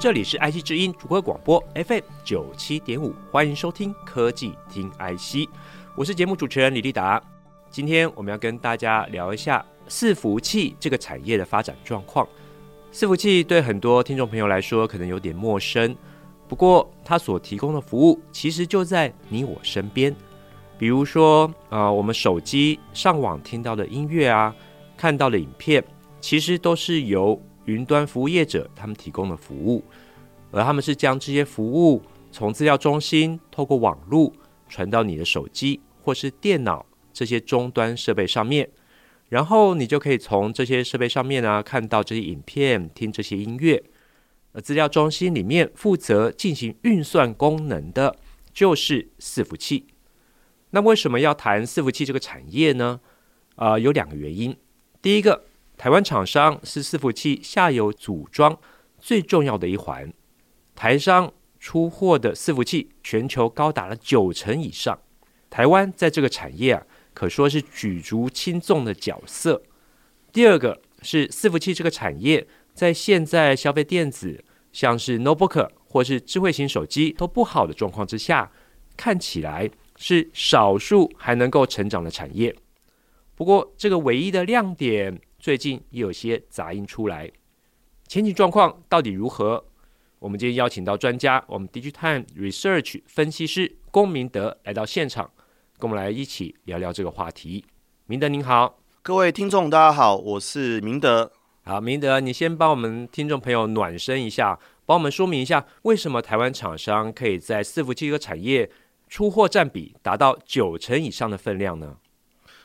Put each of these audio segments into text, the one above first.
这里是 IC 之音主播广播 FM 九七点五，欢迎收听科技听 IC，我是节目主持人李立达。今天我们要跟大家聊一下伺服器这个产业的发展状况。伺服器对很多听众朋友来说可能有点陌生，不过它所提供的服务其实就在你我身边。比如说，呃，我们手机上网听到的音乐啊，看到的影片，其实都是由云端服务业者他们提供的服务，而他们是将这些服务从资料中心透过网络传到你的手机或是电脑这些终端设备上面，然后你就可以从这些设备上面啊看到这些影片、听这些音乐。而资料中心里面负责进行运算功能的就是伺服器。那为什么要谈伺服器这个产业呢？啊、呃，有两个原因。第一个。台湾厂商是伺服器下游组装最重要的一环，台商出货的伺服器全球高达了九成以上，台湾在这个产业啊，可说是举足轻重的角色。第二个是伺服器这个产业，在现在消费电子像是 notebook 或是智慧型手机都不好的状况之下，看起来是少数还能够成长的产业。不过，这个唯一的亮点。最近也有些杂音出来，前景状况到底如何？我们今天邀请到专家，我们 DigiTimes Research 分析师龚明德来到现场，跟我们来一起聊聊这个话题。明德您好，各位听众大家好，我是明德。好，明德，你先帮我们听众朋友暖身一下，帮我们说明一下，为什么台湾厂商可以在伺服器这个产业出货占比达到九成以上的分量呢？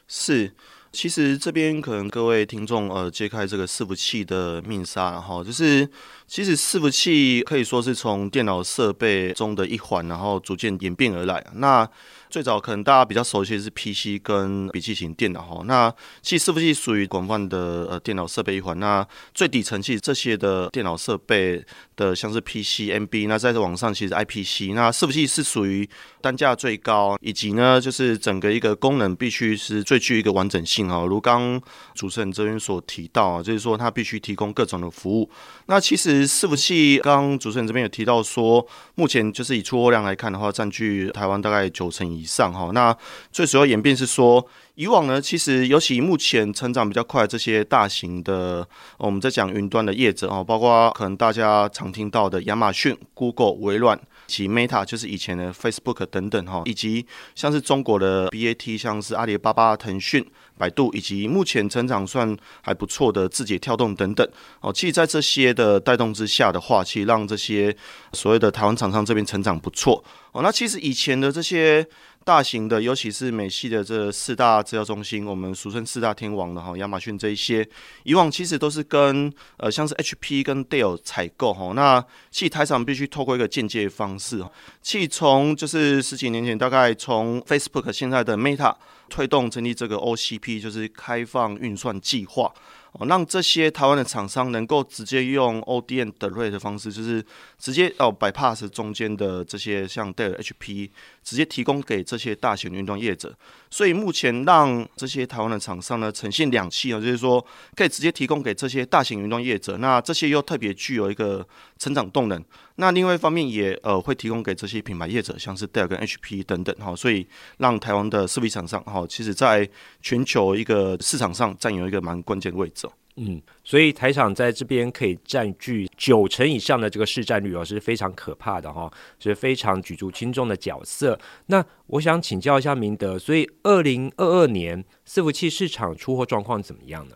是。其实这边可能各位听众呃揭开这个伺服器的面纱，然后就是其实伺服器可以说是从电脑设备中的一环，然后逐渐演变而来。那最早可能大家比较熟悉的是 PC 跟笔记型电脑哈，那其实伺服器属于广泛的呃电脑设备一环。那最底层其实这些的电脑设备的像是 PC、MB，那在这网上其实 IPC，那伺服器是属于单价最高，以及呢就是整个一个功能必须是最具一个完整性哈。如刚主持人这边所提到啊，就是说它必须提供各种的服务。那其实伺服器刚主持人这边有提到说，目前就是以出货量来看的话，占据台湾大概九成以以上哈。那最主要演变是说，以往呢，其实尤其目前成长比较快这些大型的，我们在讲云端的业者哦，包括可能大家常听到的亚马逊、Google、微软及 Meta，就是以前的 Facebook 等等哈，以及像是中国的 BAT，像是阿里巴巴、腾讯。百度以及目前成长算还不错的字节跳动等等哦，其实，在这些的带动之下的话，其实让这些所谓的台湾厂商这边成长不错哦。那其实以前的这些大型的，尤其是美系的这四大资料中心，我们俗称四大天王的哈，亚马逊这一些，以往其实都是跟呃像是 HP 跟 Dell 采购哈。那其实台厂必须透过一个间接方式，其实从就是十几年前，大概从 Facebook 现在的 Meta。推动成立这个 OCP，就是开放运算计划。哦，让这些台湾的厂商能够直接用 ODM 的 rate 方式，就是直接哦 bypass 中间的这些像 Dell、HP，直接提供给这些大型云端业者。所以目前让这些台湾的厂商呢呈现两栖啊，就是说可以直接提供给这些大型云端业者，那这些又特别具有一个成长动能。那另外一方面也呃会提供给这些品牌业者，像是 Dell 跟 HP 等等哈，所以让台湾的设备厂商哈，其实在全球一个市场上占有一个蛮关键的位置。嗯，所以台厂在这边可以占据九成以上的这个市占率哦，是非常可怕的哈，是非常举足轻重的角色。那我想请教一下明德，所以二零二二年伺服器市场出货状况怎么样呢？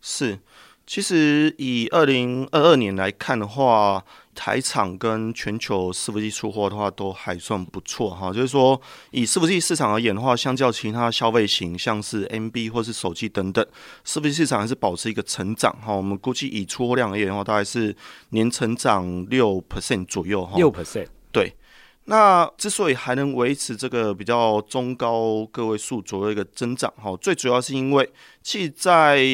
是。其实以二零二二年来看的话，台厂跟全球伺服器出货的话都还算不错哈。就是说，以伺服器市场而言的话，相较其他消费型，像是 MB 或是手机等等，伺服器市场还是保持一个成长哈。我们估计以出货量而言的话，大概是年成长六 percent 左右哈。六 percent 对。那之所以还能维持这个比较中高个位数左右一个增长，哈，最主要是因为其实在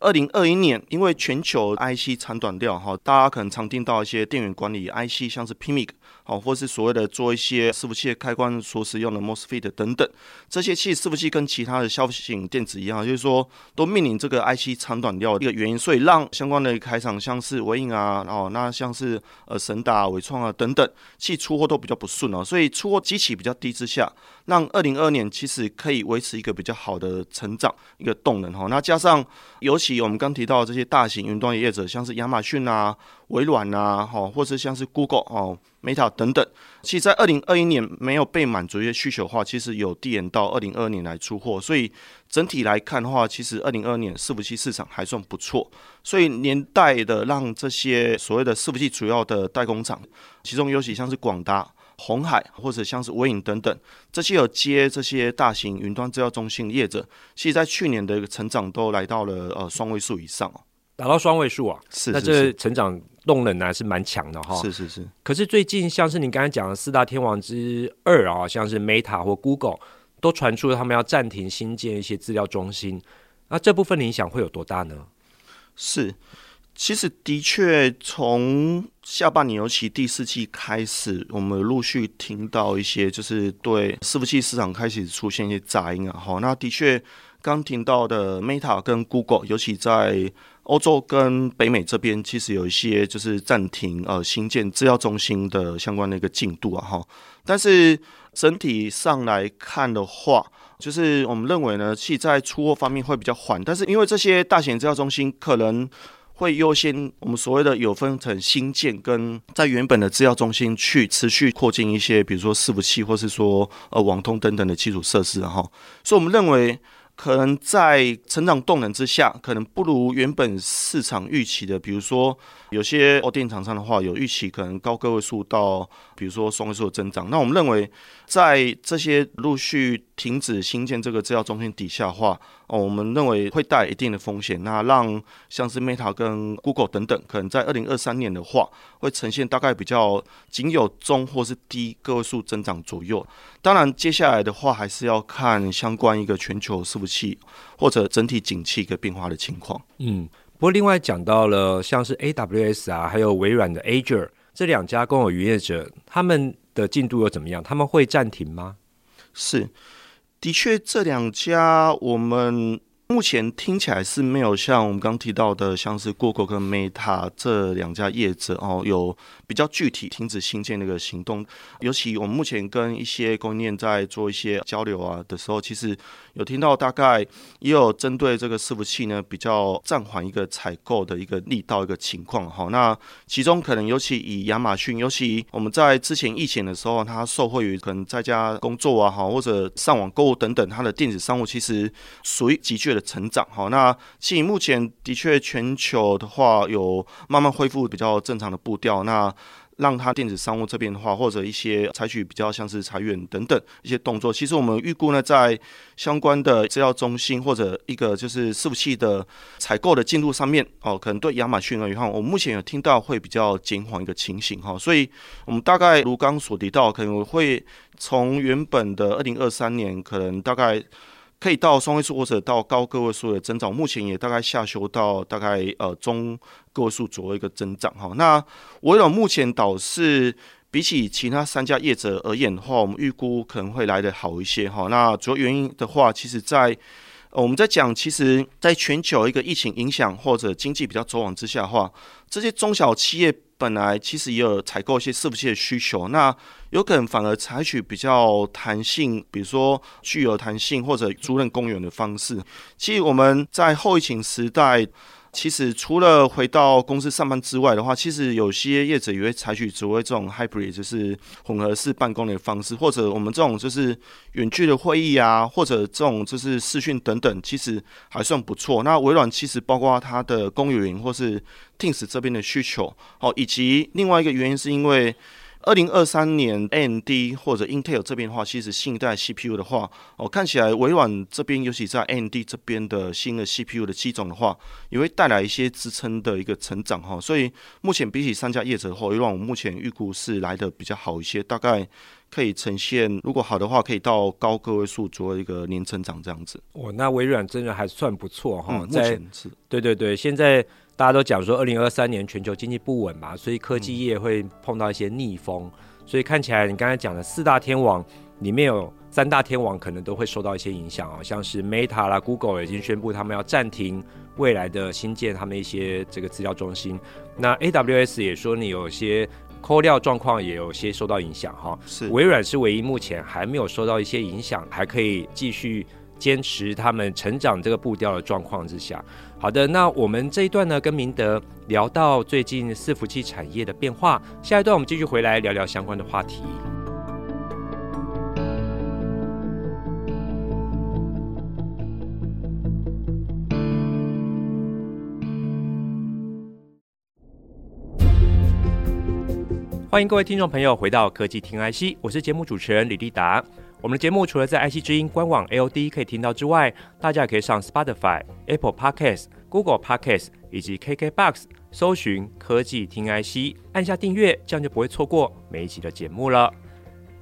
二零二一年，因为全球 IC 长短调，哈，大家可能常听到一些电源管理 IC，像是 PMIC。哦，或是所谓的做一些伺服器的开关所使用的 MOSFET 等等，这些器伺服器跟其他的消费型电子一样，就是说都面临这个 IC 长短料的一个原因，所以让相关的开厂像是纬颖啊，哦，那像是呃神达、纬创啊等等，其实出货都比较不顺哦，所以出货基期比较低之下，让二零二二年其实可以维持一个比较好的成长一个动能哈。那加上尤其我们刚提到的这些大型云端业者，像是亚马逊啊。微软啊，哈，或者像是 Google 哦、Meta 等等，其实，在二零二一年没有被满足一些需求的话，其实有递延到二零二二年来出货，所以整体来看的话，其实二零二二年伺服器市场还算不错，所以年代的让这些所谓的伺服器主要的代工厂，其中尤其像是广达、红海或者像是微影等等，这些有接这些大型云端资料中心业者，其实在去年的一个成长都来到了呃双位数以上哦。达到双位数啊，是，是，是，那这成长动能呢、啊、是蛮强的哈。是是是。可是最近像是你刚才讲的四大天王之二啊，像是 Meta 或 Google 都传出了他们要暂停新建一些资料中心，那这部分的影响会有多大呢？是，其实的确从下半年尤其第四季开始，我们陆续听到一些就是对伺服器市场开始出现一些杂音啊。好，那的确刚听到的 Meta 跟 Google，尤其在欧洲跟北美这边其实有一些就是暂停呃新建资料中心的相关的一个进度啊哈，但是整体上来看的话，就是我们认为呢，其实在出货方面会比较缓，但是因为这些大型资料中心可能会优先我们所谓的有分成新建跟在原本的资料中心去持续扩进一些，比如说伺服器或是说呃网通等等的基础设施啊哈，所以我们认为。可能在成长动能之下，可能不如原本市场预期的，比如说。有些电厂商的话，有预期可能高个位数到，比如说双位数的增长。那我们认为，在这些陆续停止新建这个资料中心底下的话，哦，我们认为会带一定的风险。那让像是 Meta 跟 Google 等等，可能在二零二三年的话，会呈现大概比较仅有中或是低个位数增长左右。当然，接下来的话还是要看相关一个全球伺服器或者整体景气一个变化的情况。嗯。不过，另外讲到了像是 AWS 啊，还有微软的 Azure 这两家公有云业者，他们的进度又怎么样？他们会暂停吗？是，的确，这两家我们。目前听起来是没有像我们刚提到的，像是 Google 跟 Meta 这两家业者哦，有比较具体停止新建那个行动。尤其我们目前跟一些供应链在做一些交流啊的时候，其实有听到大概也有针对这个伺服器呢，比较暂缓一个采购的一个力道一个情况哈。那其中可能尤其以亚马逊，尤其我们在之前疫情的时候，它受惠于可能在家工作啊哈，或者上网购物等等，它的电子商务其实属于急剧的。成长好，那其实目前的确全球的话有慢慢恢复比较正常的步调，那让它电子商务这边的话，或者一些采取比较像是裁员等等一些动作，其实我们预估呢，在相关的资料中心或者一个就是伺服器的采购的进度上面哦，可能对亚马逊而言，我们目前有听到会比较减缓一个情形哈，所以我们大概如刚所提到，可能会从原本的二零二三年可能大概。可以到双位数或者到高个位数的增长，目前也大概下修到大概呃中个位数左右一个增长哈。那微软目前倒是比起其他三家业者而言的话，我们预估可能会来得好一些哈。那主要原因的话，其实在我们在讲，其实在全球一个疫情影响或者经济比较走往之下的话，这些中小企业。本来其实也有采购一些伺服器的需求，那有可能反而采取比较弹性，比如说具有弹性或者租赁公园的方式。其实我们在后疫情时代。其实除了回到公司上班之外的话，其实有些业者也会采取所谓这种 hybrid，就是混合式办公的方式，或者我们这种就是远距的会议啊，或者这种就是视讯等等，其实还算不错。那微软其实包括它的公有云或是 Teams 这边的需求，哦，以及另外一个原因是因为二零二三年 AMD 或者 Intel 这边的话，其实新一代 CPU 的话，哦，看起来微软这边，尤其在 AMD 这边的新的 CPU 的机种的话，也会带来一些支撑的一个成长哈。所以目前比起三家业者的话，微软目前预估是来的比较好一些，大概可以呈现，如果好的话，可以到高个位数左右一个年成长这样子。哦，那微软真的还算不错哈，在、嗯、是，对对对，现在。大家都讲说，二零二三年全球经济不稳嘛，所以科技业会碰到一些逆风。嗯、所以看起来，你刚才讲的四大天王里面有三大天王可能都会受到一些影响哦，像是 Meta 啦、Google 已经宣布他们要暂停未来的新建他们一些这个资料中心。那 AWS 也说，你有些扣料状况也有些受到影响哈。是，微软是唯一目前还没有受到一些影响，还可以继续。坚持他们成长这个步调的状况之下，好的，那我们这一段呢，跟明德聊到最近伺服器产业的变化，下一段我们继续回来聊聊相关的话题。欢迎各位听众朋友回到科技听 IC，我是节目主持人李立达。我们的节目除了在 IC 之音官网 AOD 可以听到之外，大家也可以上 Spotify、Apple Podcasts、Google Podcasts 以及 KKBox 搜寻科技听 IC，按下订阅，这样就不会错过每一期的节目了。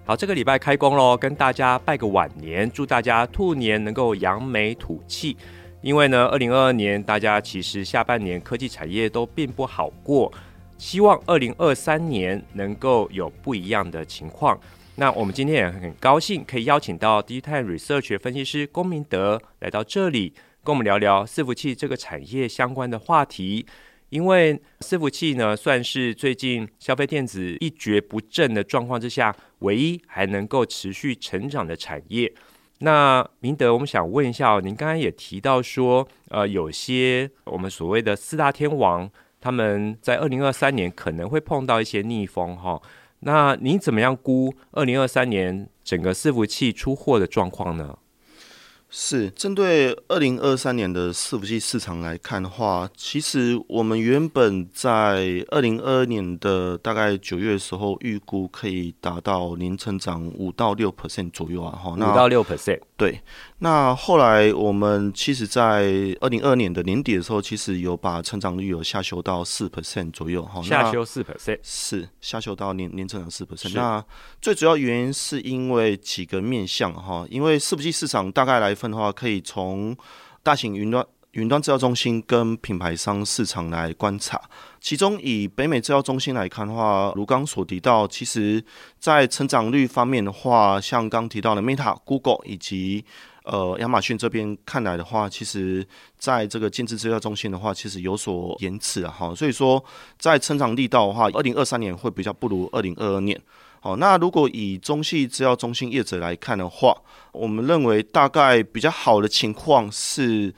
好，这个礼拜开工喽，跟大家拜个晚年，祝大家兔年能够扬眉吐气。因为呢，二零二二年大家其实下半年科技产业都并不好过，希望二零二三年能够有不一样的情况。那我们今天也很高兴可以邀请到 DigiTimes Research 分析师龚明德来到这里，跟我们聊聊伺服器这个产业相关的话题。因为伺服器呢，算是最近消费电子一蹶不振的状况之下，唯一还能够持续成长的产业。那明德，我们想问一下，您刚刚也提到说，呃，有些我们所谓的四大天王，他们在二零二三年可能会碰到一些逆风哈。那你怎么样估二零二三年整个伺服器出货的状况呢？是针对二零二三年的伺服器市场来看的话，其实我们原本在二零二二年的大概九月的时候预估可以达到年成长五到六 percent 左右啊，哈，五到六 percent，对。那后来我们其实，在二零二二年的年底的时候，其实有把成长率有下修到四 percent 左右，哈，下修四 percent，是下修到年年成长四 percent。那最主要原因是因为几个面向哈，因为伺服器市场大概来。分的话，可以从大型云端云端制造中心跟品牌商市场来观察。其中以北美制造中心来看的话，如刚所提到，其实在成长率方面的话，像刚提到的 Meta、Google 以及呃亚马逊这边看来的话，其实在这个建置制药中心的话，其实有所延迟啊。哈，所以说在成长力道的话，二零二三年会比较不如二零二二年。好，那如果以中系资料中心业者来看的话，我们认为大概比较好的情况是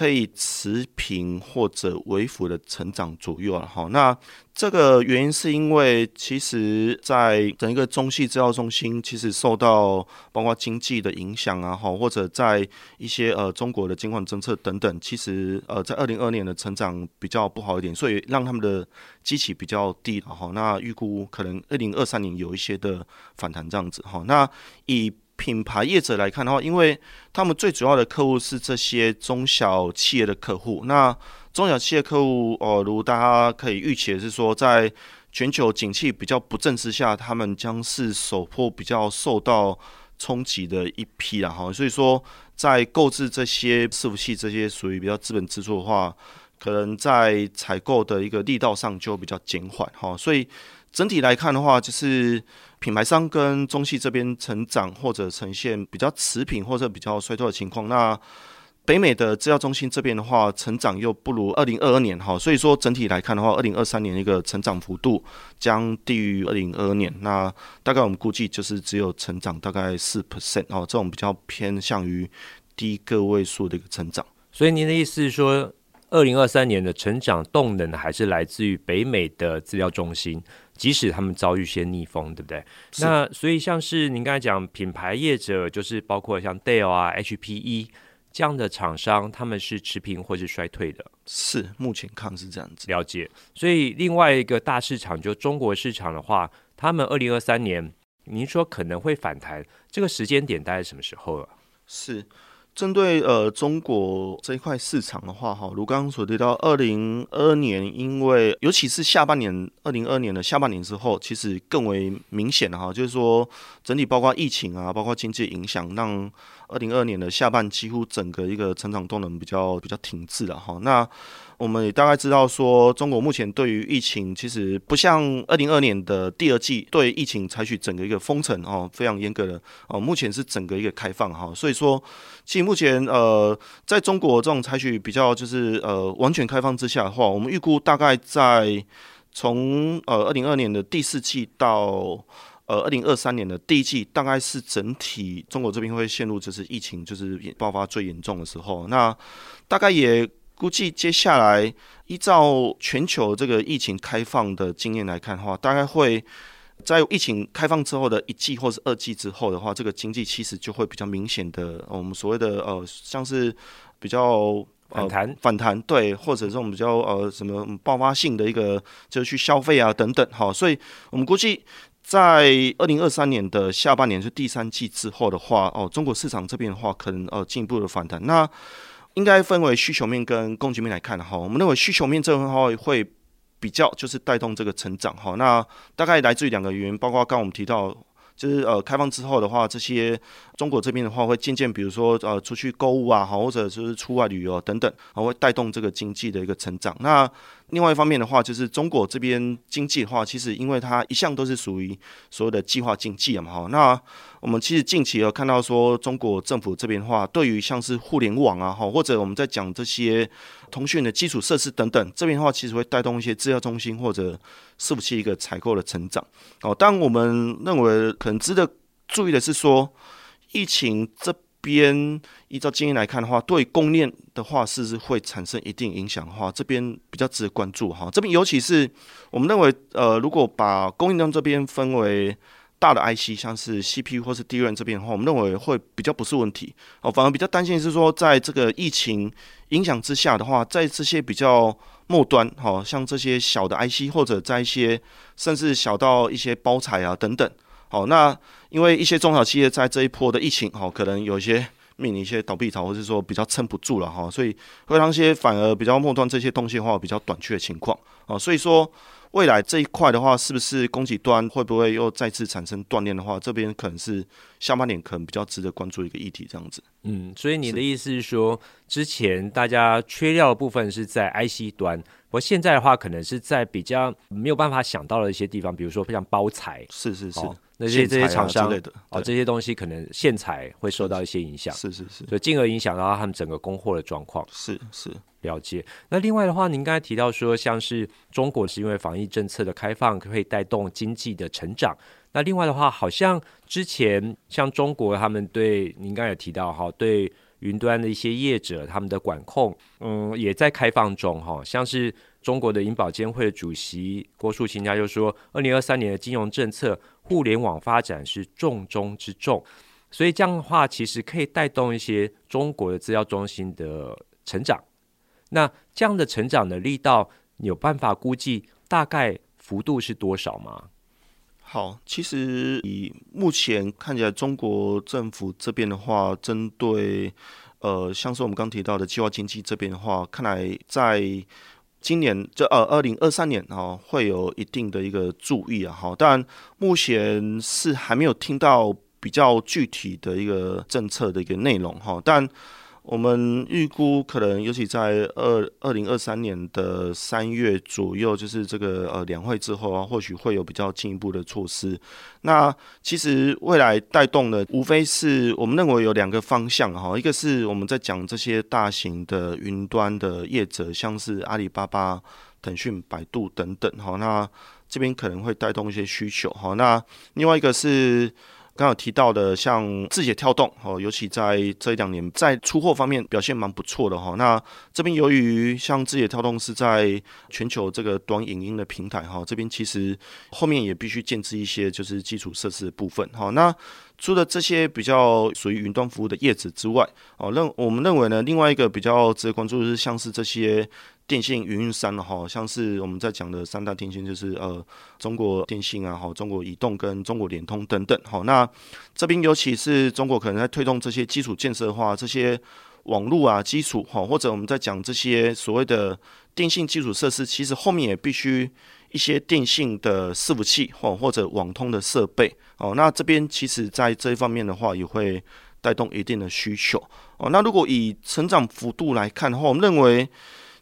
可以持平或者微幅的成长左右了。好，那这个原因是因为其实在整个中系资料中心，其实受到包括经济的影响啊，哈，或者在一些呃中国的监管政策等等，其实呃在二零二二年的成长比较不好一点，所以让他们的基期比较低，哈。那预估可能二零二三年有一些的反弹这样子，哈。那以品牌业者来看的话，因为他们最主要的客户是这些中小企业的客户。那中小企业客户，哦、如大家可以预期的是说，在全球景气比较不振之下，他们将是首波比较受到冲击的一批了哈。所以说，在购置这些伺服器这些属于比较资本支出的话，可能在采购的一个力道上就比较减缓哈。所以整体来看的话，就是。品牌商跟中系这边成长或者呈现比较持平或者比较衰退的情况，那北美的制药中心这边的话，成长又不如二零二二年哈，所以说整体来看的话，二零二三年一个成长幅度将低于二零二二年，那大概我们估计就是只有成长大概四 percent 哦，这种比较偏向于低个位数的一个成长。所以您的意思是说，二零二三年的成长动能还是来自于北美的资料中心？即使他们遭遇些逆风，对不对？那所以像是您刚才讲品牌业者，就是包括像 Dell 啊、HPE 这样的厂商，他们是持平或是衰退的。是，目前看是这样子。了解。所以另外一个大市场就中国市场的话，他们二零二三年，您说可能会反弹，这个时间点大概什么时候啊？是。针对呃中国这一块市场的话，哈，如刚刚所提到，二零二二年，因为尤其是下半年，二零二二年的下半年之后，其实更为明显的哈，就是说整体包括疫情啊，包括经济影响，让二零二二年的下半几乎整个一个成长动能比较比较停滞了哈。那我们也大概知道说，中国目前对于疫情其实不像二零二二年的第二季对疫情采取整个一个封城哦，非常严格的哦，目前是整个一个开放哈，所以说其实目前呃，在中国这种采取比较就是呃完全开放之下的话，我们预估大概在从呃二零二二年的第四季到呃二零二三年的第一季，大概是整体中国这边会陷入就是疫情就是爆发最严重的时候，那大概也。估计接下来依照全球这个疫情开放的经验来看的话，大概会在疫情开放之后的一季或是二季之后的话，这个经济其实就会比较明显的，我们所谓的呃，像是比较反弹反弹，对，或者这种比较呃什么爆发性的一个就是去消费啊等等，哈，所以我们估计在二零二三年的下半年是第三季之后的话，哦，中国市场这边的话可能呃进一步的反弹，那。应该分为需求面跟供给面来看的哈，我们认为需求面这块的话会比较就是带动这个成长哈，那大概来自于两个原因，包括刚我们提到。就是呃，开放之后的话，这些中国这边的话会渐渐，比如说呃，出去购物啊，好，或者就是出外旅游等等，然后会带动这个经济的一个成长。那另外一方面的话，就是中国这边经济的话，其实因为它一向都是属于所谓的计划经济嘛，哈。那我们其实近期有看到说，中国政府这边的话，对于像是互联网啊，哈，或者我们在讲这些通讯的基础设施等等，这边的话其实会带动一些资料中心或者。伺服器一个采购的成长哦，但我们认为可能值得注意的是说，疫情这边依照经验来看的话，对供应链的话是不是会产生一定影响的话，这边比较值得关注哈。这边尤其是我们认为，呃，如果把供应链这边分为大的 IC，像是 CPU 或是 DRAM 这边的话，我们认为会比较不是问题哦，反而比较担心是说，在这个疫情影响之下的话，在这些比较。末端，好像这些小的 IC，或者在一些甚至小到一些包材啊等等，好，那因为一些中小企业在这一波的疫情，好，可能有一些面临一些倒闭潮，或者说比较撑不住了哈，所以会让一些反而比较末端这些东西的话比较短缺的情况，啊，所以说。未来这一块的话，是不是供给端会不会又再次产生断裂的话，这边可能是下半年可能比较值得关注一个议题，这样子。嗯，所以你的意思是说，之前大家缺料的部分是在 IC 端，不过现在的话，可能是在比较没有办法想到的一些地方，比如说像包材，是是是，哦、那些这些厂商的哦，这些东西可能线材会受到一些影响，是是是，所以进而影响到他们整个供货的状况，是是。了解。那另外的话，您刚才提到说，像是中国是因为防疫政策的开放，可以带动经济的成长。那另外的话，好像之前像中国他们对您刚才有提到哈，对云端的一些业者他们的管控，嗯，也在开放中哈。像是中国的银保监会的主席郭树清他就说，二零二三年的金融政策，互联网发展是重中之重。所以这样的话，其实可以带动一些中国的资料中心的成长。那这样的成长的力道，有办法估计大概幅度是多少吗？好，其实以目前看起来，中国政府这边的话，针对呃，像是我们刚提到的计划经济这边的话，看来在今年这呃二零二三年哈，会有一定的一个注意啊。好，但目前是还没有听到比较具体的一个政策的一个内容哈，但。我们预估可能，尤其在二二零二三年的三月左右，就是这个呃两会之后啊，或许会有比较进一步的措施。那其实未来带动的，无非是我们认为有两个方向哈，一个是我们在讲这些大型的云端的业者，像是阿里巴巴、腾讯、百度等等哈，那这边可能会带动一些需求哈。那另外一个是。刚有提到的，像字节跳动哦，尤其在这一两年在出货方面表现蛮不错的哈。那这边由于像字节跳动是在全球这个短影音的平台哈，这边其实后面也必须建置一些就是基础设施的部分哈。那除了这些比较属于云端服务的业者之外，哦，认我们认为呢，另外一个比较值得关注的是像是这些电信运营商哈，像是我们在讲的三大电信，就是呃中国电信啊，哈，中国移动跟中国联通等等，哈，那这边尤其是中国可能在推动这些基础建设的话，这些网络啊基础哈，或者我们在讲这些所谓的电信基础设施，其实后面也必须。一些电信的伺服器或或者网通的设备哦，那这边其实在这一方面的话，也会带动一定的需求哦。那如果以成长幅度来看的话，我们认为，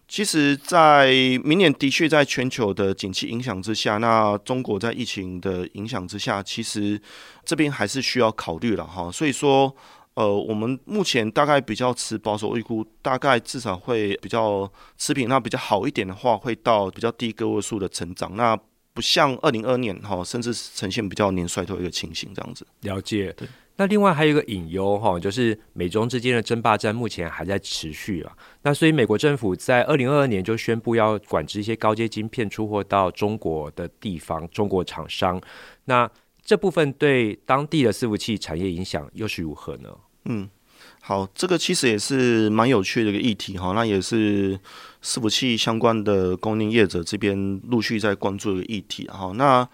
其实，在明年的确在全球的景气影响之下，那中国在疫情的影响之下，其实这边还是需要考虑了哈。所以说。呃，我们目前大概比较持保守预估，大概至少会比较持平。那比较好一点的话，会到比较低个位数的成长。那不像二零二二年哈，甚至呈现比较年衰退的一个情形这样子。了解。对。那另外还有一个隐忧哈，就是美中之间的争霸战目前还在持续啊。那所以美国政府在二零二二年就宣布要管制一些高阶晶片出货到中国的地方，中国厂商。那这部分对当地的伺服器产业影响又是如何呢？嗯，好，这个其实也是蛮有趣的一个议题哈，那也是伺服器相关的供应业者这边陆续在关注的议题哈。那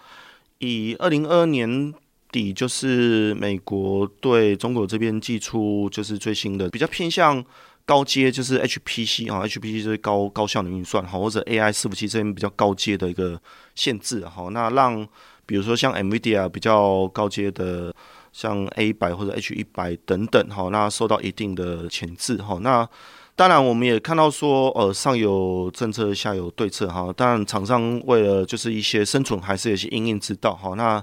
以二零二二年底，就是美国对中国这边寄出就是最新的比较偏向高阶，就是 HPC 啊，HPC 就是高高效能运算哈，或者 AI 伺服器这边比较高阶的一个限制哈。那让比如说像 NVIDIA 比较高阶的。像 A 一百或者 H 一百等等，哈，那受到一定的钳制，哈，那当然我们也看到说，呃，上有政策，下有对策，哈，但厂商为了就是一些生存，还是有些应应之道，哈，那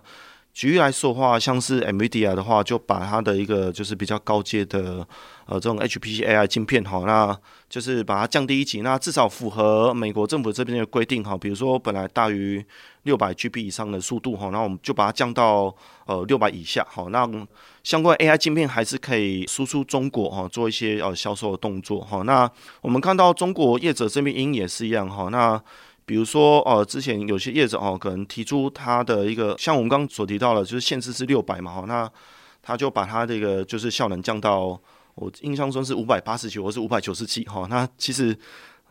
举例来说的话，像是 NVIDIA 的话，就把它的一个就是比较高阶的。呃，这种 HPC AI 晶片哈，那就是把它降低一级，那至少符合美国政府这边的规定哈。比如说，本来大于六百 GB 以上的速度哈，那我们就把它降到呃六百以下哈。那相关 AI 晶片还是可以输出中国哈，做一些呃销售的动作哈。那我们看到中国业者这边因也是一样哈。那比如说呃，之前有些业者哦，可能提出它的一个，像我们刚刚所提到的，就是限制是六百嘛哈，那他就把它这个就是效能降到。我印象中是五百八十九或是五百九十七哈，那其实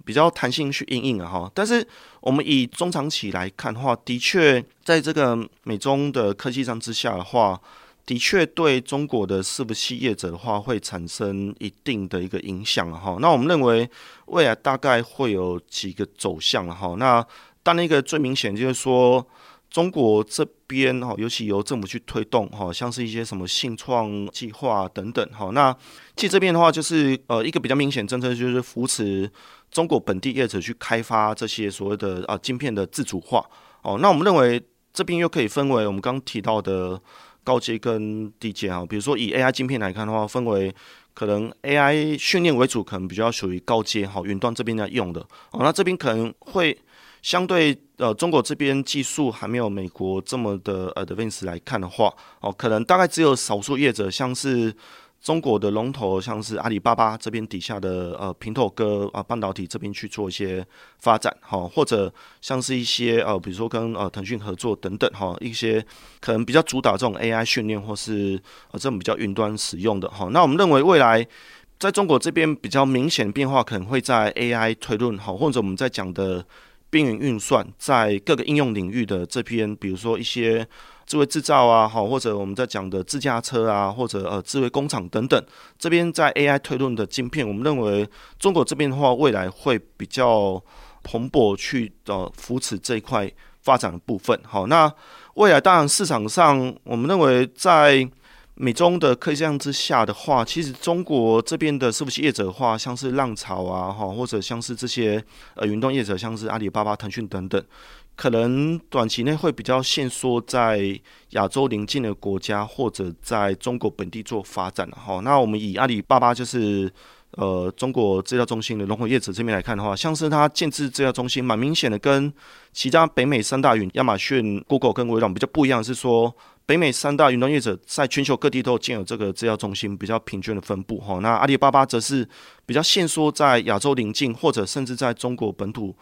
比较弹性去因应啊哈。但是我们以中长期来看的话，的确在这个美中的科技战之下的话，的确对中国的伺服器业者的话会产生一定的一个影响哈。那我们认为未来大概会有几个走向哈。那当然一个最明显就是说。中国这边哈，尤其由政府去推动哈，像是一些什么信创计划等等哈。那其实这边的话，就是呃一个比较明显政策，就是扶持中国本地业者去开发这些所谓的啊晶片的自主化哦。那我们认为这边又可以分为我们刚提到的高阶跟低阶哈。比如说以 AI 晶片来看的话，分为可能 AI 训练为主，可能比较属于高阶哈，云端这边在用的哦。那这边可能会。相对呃，中国这边技术还没有美国这么的，advance 来看的话，哦，可能大概只有少数业者，像是中国的龙头，像是阿里巴巴这边底下的呃平头哥啊半导体这边去做一些发展，哈，或者像是一些呃，比如说跟呃腾讯合作等等，哈，一些可能比较主打这种 AI 训练或是呃这种比较云端使用的，哈，那我们认为未来在中国这边比较明显变化，可能会在 AI 推论，哈，或者我们在讲的。边缘运算在各个应用领域的这边，比如说一些智慧制造啊，好，或者我们在讲的自驾车啊，或者呃智慧工厂等等，这边在 AI 推论的晶片，我们认为中国这边的话，未来会比较蓬勃去呃扶持这一块发展的部分。好，那未来当然市场上，我们认为在美中的科技战之下的话，其实中国这边的伺服器业者的话，像是浪潮啊，哈，或者像是这些呃云端业者，像是阿里巴巴、腾讯等等，可能短期内会比较限缩在亚洲邻近的国家，或者在中国本地做发展。哈，那我们以阿里巴巴就是呃中国制药中心的龙头业者这边来看的话，像是它建置制药中心，蛮明显的跟其他北美三大云亚马逊、Google 跟微软比较不一样，是说。北美三大云端业者在全球各地都建有这个制药中心，比较平均的分布哈。那阿里巴巴则是比较限缩在亚洲邻近，或者甚至在中国本土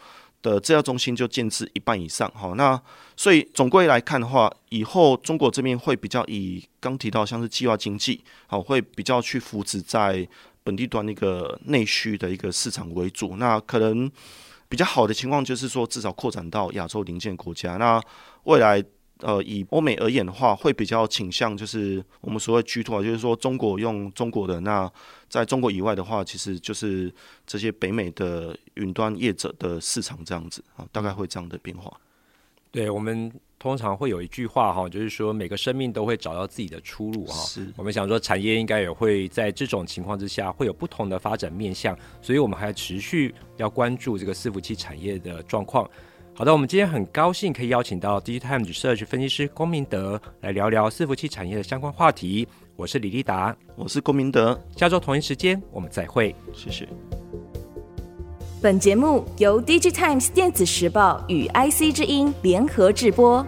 的制药中心就建至一半以上。好，那所以总归来看的话，以后中国这边会比较以刚提到像是计划经济，好，会比较去扶持在本地端那个内需的一个市场为主。那可能比较好的情况就是说，至少扩展到亚洲邻近国家。那未来。呃，以欧美而言的话，会比较倾向就是我们所谓 G two 啊，就是说中国用中国的，那在中国以外的话，其实就是这些北美的云端业者的市场这样子啊，大概会这样的变化。对，我们通常会有一句话哈，就是说每个生命都会找到自己的出路哈。是，我们想说产业应该也会在这种情况之下会有不同的发展面向，所以我们还持续要关注这个伺服器产业的状况。好的，我们今天很高兴可以邀请到 DigiTimes Research 分析师龚明德来聊聊伺服器产业的相关话题。我是李立达，我是龚明德。下周同一时间我们再会，谢谢。本节目由 DigiTimes 电子时报与 IC 之音联合制播。